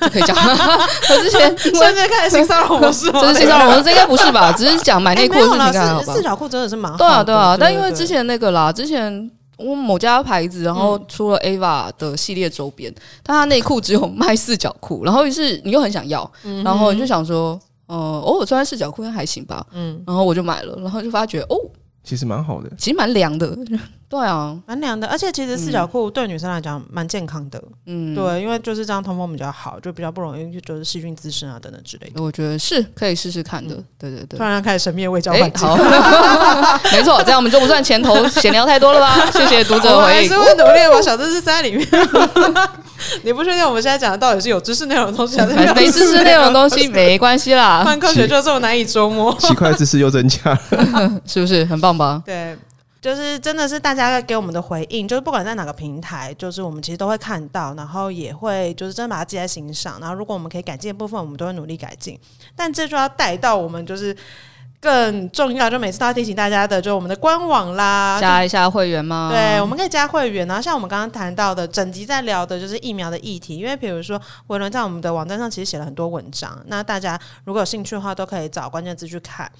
就可以讲，我之前现在开始性骚扰模式吗？这是性骚扰模式，这应该不是吧？只是讲买内裤的事情，看好吧？四角裤真的是蛮好。对啊，对啊。但因为之前那个啦，之前我某家牌子，然后出了 Ava 的系列周边，但它内裤只有卖四角裤，然后于是你又很想要，然后你就想说，呃，偶尔穿四角裤应该还行吧？嗯，然后我就买了，然后就发觉哦，其实蛮好的，其实蛮凉的。对啊，蛮凉的，而且其实四角裤对女生来讲蛮健康的，嗯，对，因为就是这样通风比较好，就比较不容易就是细菌滋生啊等等之类的。我觉得是可以试试看的，对对对。突然开始神秘的卫教环节，没错，这样我们就不算前头闲聊太多了吧？谢谢读者回应。还是会努力把小知识塞在里面。你不确定我们现在讲的到底是有知识内容的东西还是没知识内容的东西？没关系啦，泛科学就这么难以捉摸，奇怪知识又增加了，是不是很棒吧？对。就是真的是大家给我们的回应，就是不管在哪个平台，就是我们其实都会看到，然后也会就是真的把它记在心上。然后如果我们可以改进的部分，我们都会努力改进。但这就要带到我们就是更重要，就每次都要提醒大家的，就我们的官网啦，加一下会员吗？对，我们可以加会员。然后像我们刚刚谈到的，整集在聊的就是疫苗的议题，因为比如说维伦在我们的网站上其实写了很多文章，那大家如果有兴趣的话，都可以找关键字去看。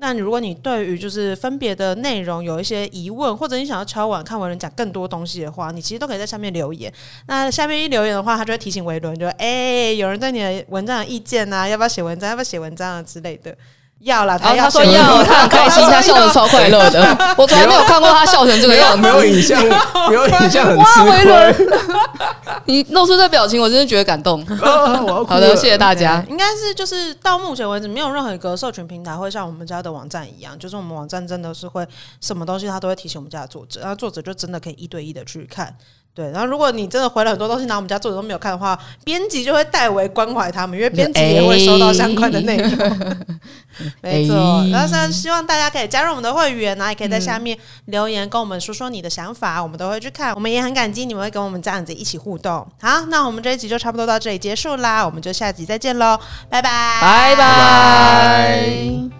那如果你对于就是分别的内容有一些疑问，或者你想要敲碗看维伦讲更多东西的话，你其实都可以在下面留言。那下面一留言的话，他就会提醒维伦，就哎、有人对你的文章有意见啊，要不要写文章？要不要写文章啊之类的。要了，他要说要，他很开心，他笑的超快乐的。我从来没有看过他笑成这个样子，没有影像，没有影像，很哇，维伦，你露出这表情，我真的觉得感动。好的，谢谢大家。应该是就是到目前为止，没有任何一个社群平台会像我们家的网站一样，就是我们网站真的是会什么东西，他都会提醒我们家的作者，然后作者就真的可以一对一的去看。对，然后如果你真的回了很多东西，拿我们家作者都没有看的话，编辑就会代为关怀他们，因为编辑也会收到相关的内容。欸、没错，然后是希望大家可以加入我们的会员，然后也可以在下面留言跟我们说说你的想法，嗯、我们都会去看。我们也很感激你们会跟我们这样子一起互动。好，那我们这一集就差不多到这里结束啦，我们就下集再见喽，拜拜，拜拜。